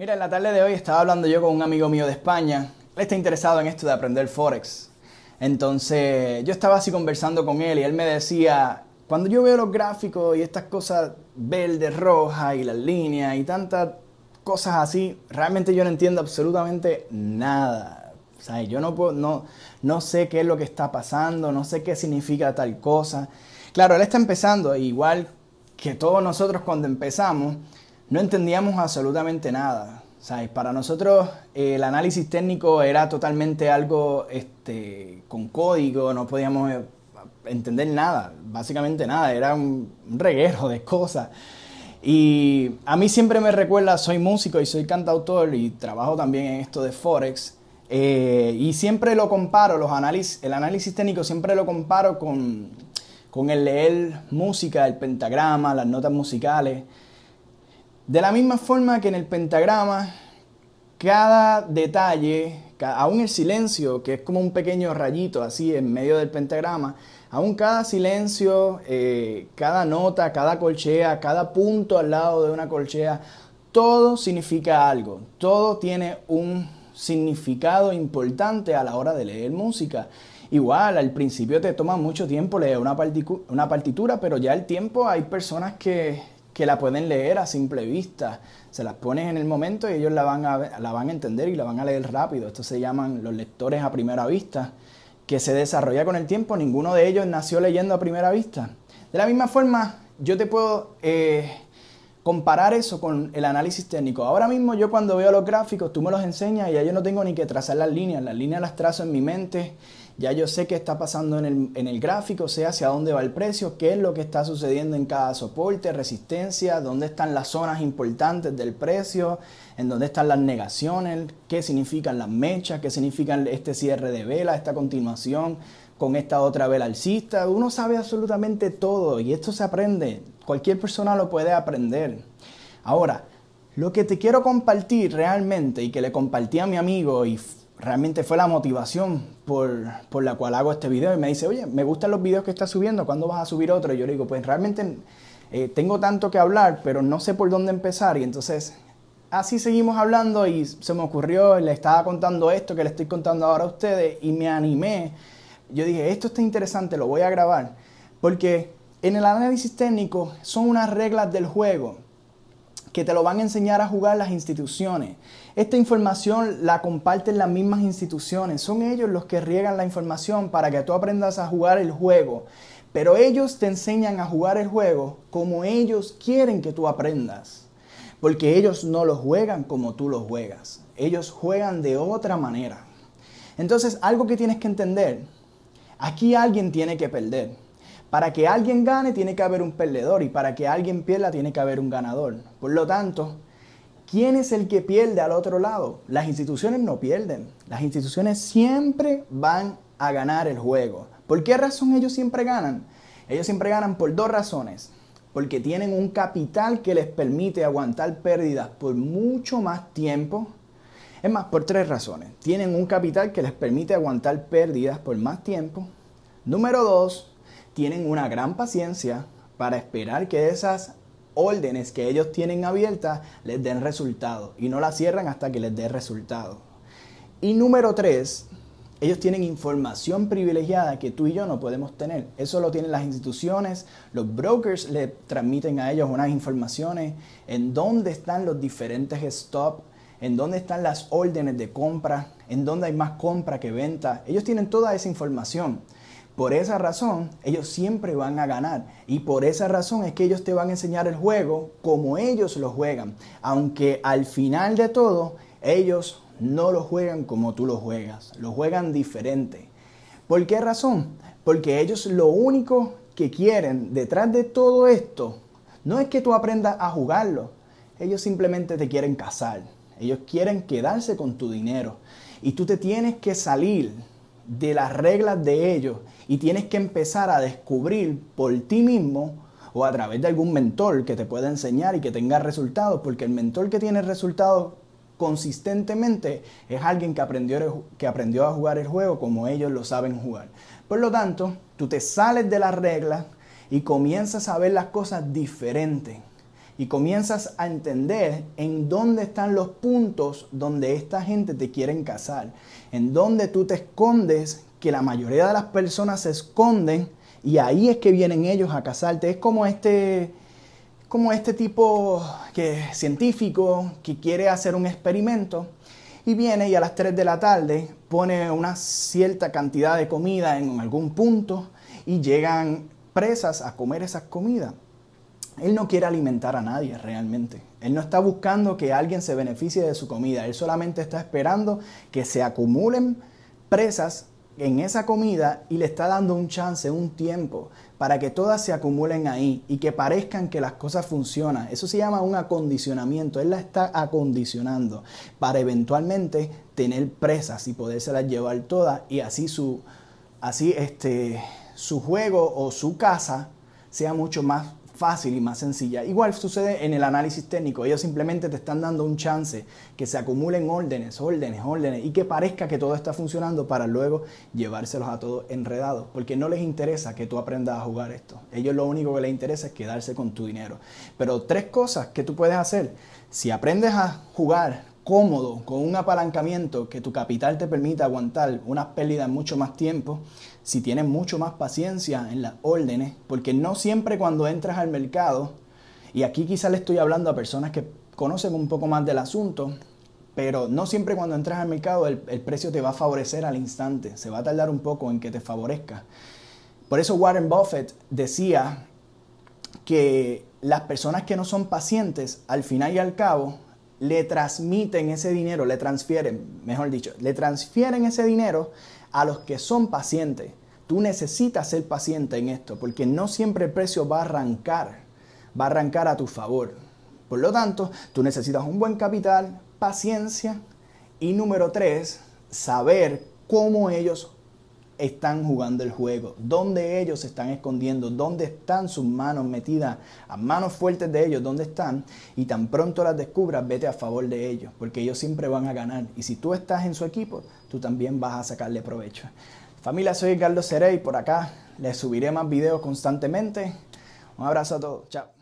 Mira, en la tarde de hoy estaba hablando yo con un amigo mío de España. Él está interesado en esto de aprender Forex. Entonces, yo estaba así conversando con él y él me decía, cuando yo veo los gráficos y estas cosas verdes, rojas y las líneas y tantas cosas así, realmente yo no entiendo absolutamente nada. O sea, yo no, puedo, no, no sé qué es lo que está pasando, no sé qué significa tal cosa. Claro, él está empezando, igual que todos nosotros cuando empezamos, no entendíamos absolutamente nada. ¿sabes? Para nosotros el análisis técnico era totalmente algo este, con código, no podíamos eh, entender nada, básicamente nada, era un, reguero de cosas. Y a mí siempre me recuerda, soy músico y soy cantautor y trabajo también en esto de Forex. Eh, y siempre lo comparo, los análisis, el análisis técnico siempre lo comparo con, con el leer música, el pentagrama, las notas musicales. De la misma forma que en el pentagrama, cada detalle, aún el silencio, que es como un pequeño rayito así en medio del pentagrama, aún cada silencio, eh, cada nota, cada colchea, cada punto al lado de una colchea, todo significa algo, todo tiene un significado importante a la hora de leer música. Igual, al principio te toma mucho tiempo leer una, partitura, pero ya el tiempo hay personas que, que la pueden leer a simple vista. Se las pones en el momento y ellos la van, a, la van a entender y la van a leer rápido. Estos se llaman los lectores a primera vista, que se desarrolla con el tiempo. Ninguno de ellos nació leyendo a primera vista. De la misma forma, yo te puedo eh, comparar eso con el análisis técnico. Ahora mismo yo cuando veo los gráficos, tú me los enseñas y ya yo no tengo ni que trazar las líneas. Las líneas las trazo en mi mente ya yo sé qué está pasando en el, en el gráfico, sé hacia dónde va el precio, qué es lo que está sucediendo en cada soporte, resistencia, dónde están las zonas importantes del precio, en dónde están las negaciones, qué significan las mechas, qué significan este cierre de vela, esta continuación con esta otra vela alcista. Uno sabe absolutamente todo y esto se aprende. Cualquier persona lo puede aprender. Ahora, lo que te quiero compartir realmente y que le compartí a mi amigo y realmente fue la motivación por, la cual hago este video. Y me dice, oye, me gustan los videos que estás subiendo, ¿cuándo vas a subir otro? Y yo le digo, pues realmente eh, tengo tanto que hablar, pero no sé por dónde empezar. Y entonces así seguimos hablando y se me ocurrió, le estaba contando esto que le estoy contando ahora a ustedes y me animé. Yo dije, esto está interesante, lo voy a grabar. Porque en el análisis técnico son unas reglas del juego que te lo van a enseñar a jugar las instituciones. Esta información la comparten las mismas instituciones. Son ellos los que riegan la información para que tú aprendas a jugar el juego. Pero ellos te enseñan a jugar el juego como ellos quieren que tú aprendas. Porque ellos no lo juegan como tú lo juegas. Ellos juegan de otra manera. Entonces, algo que tienes que entender, aquí alguien tiene que perder. Para que alguien gane tiene que haber un perdedor y para que alguien pierda tiene que haber un ganador. Por lo tanto, ¿quién es el que pierde al otro lado? Las instituciones no pierden. Las instituciones siempre van a ganar el juego. ¿Por qué razón ellos siempre ganan? Ellos siempre ganan por dos razones. Porque tienen un capital que les permite aguantar pérdidas por mucho más tiempo. Es más, por tres razones. Tienen un capital que les permite aguantar pérdidas por más tiempo. Número dos, tienen una gran paciencia para esperar que esas órdenes que ellos tienen abiertas les den resultado y no las cierran hasta que les dé resultado. Y número tres, ellos tienen información privilegiada que tú y yo no podemos tener. Eso lo tienen las instituciones, los brokers le transmiten a ellos unas informaciones en dónde están los diferentes stop, en dónde están las órdenes de compra, en dónde hay más compra que venta. Ellos tienen toda esa información. Por esa razón, ellos siempre van a ganar. Y por esa razón es que ellos te van a enseñar el juego como ellos lo juegan. Aunque al final de todo, ellos no lo juegan como tú lo juegas. Lo juegan diferente. ¿Por qué razón? Porque ellos lo único que quieren detrás de todo esto no es que tú aprendas a jugarlo. Ellos simplemente te quieren casar. Ellos quieren quedarse con tu dinero. Y tú te tienes que salir de las reglas de ellos y tienes que empezar a descubrir por ti mismo o a través de algún mentor que te pueda enseñar y que tenga resultados, porque el mentor que tiene resultados consistentemente es alguien que aprendió, que aprendió a jugar el juego como ellos lo saben jugar. Por lo tanto, tú te sales de las reglas y comienzas a ver las cosas diferentes. Y comienzas a entender en dónde están los puntos donde esta gente te quiere casar, en dónde tú te escondes, que la mayoría de las personas se esconden y ahí es que vienen ellos a casarte. Es como este, como este tipo que, científico que quiere hacer un experimento y viene y a las 3 de la tarde pone una cierta cantidad de comida en algún punto y llegan presas a comer esas comidas. Él no quiere alimentar a nadie realmente. Él no está buscando que alguien se beneficie de su comida. Él solamente está esperando que se acumulen presas en esa comida y le está dando un chance, un tiempo, para que todas se acumulen ahí y que parezcan que las cosas funcionan. Eso se llama un acondicionamiento. Él la está acondicionando para eventualmente tener presas y podérselas llevar todas y así su, así este, su juego o su casa sea mucho más fácil y más sencilla. Igual sucede en el análisis técnico. Ellos simplemente te están dando un chance que se acumulen órdenes, órdenes, órdenes y que parezca que todo está funcionando para luego llevárselos a todos enredados. Porque no les interesa que tú aprendas a jugar esto. Ellos lo único que les interesa es quedarse con tu dinero. Pero tres cosas que tú puedes hacer. Si aprendes a jugar cómodo, con un apalancamiento que tu capital te permita aguantar unas pérdidas mucho más tiempo, si tienes mucho más paciencia en las órdenes, porque no siempre cuando entras al mercado, y aquí quizás le estoy hablando a personas que conocen un poco más del asunto, pero no siempre cuando entras al mercado el, el precio te va a favorecer al instante, se va a tardar un poco en que te favorezca. Por eso Warren Buffett decía que las personas que no son pacientes, al final y al cabo, le transmiten ese dinero, le transfieren, mejor dicho, le transfieren ese dinero a los que son pacientes. Tú necesitas ser paciente en esto, porque no siempre el precio va a arrancar, va a arrancar a tu favor. Por lo tanto, tú necesitas un buen capital, paciencia y número tres, saber cómo ellos están jugando el juego, dónde ellos se están escondiendo, dónde están sus manos metidas, a manos fuertes de ellos, dónde están, y tan pronto las descubras, vete a favor de ellos, porque ellos siempre van a ganar. Y si tú estás en su equipo, tú también vas a sacarle provecho. Familia, soy Carlos Cerey, por acá les subiré más videos constantemente. Un abrazo a todos, chao.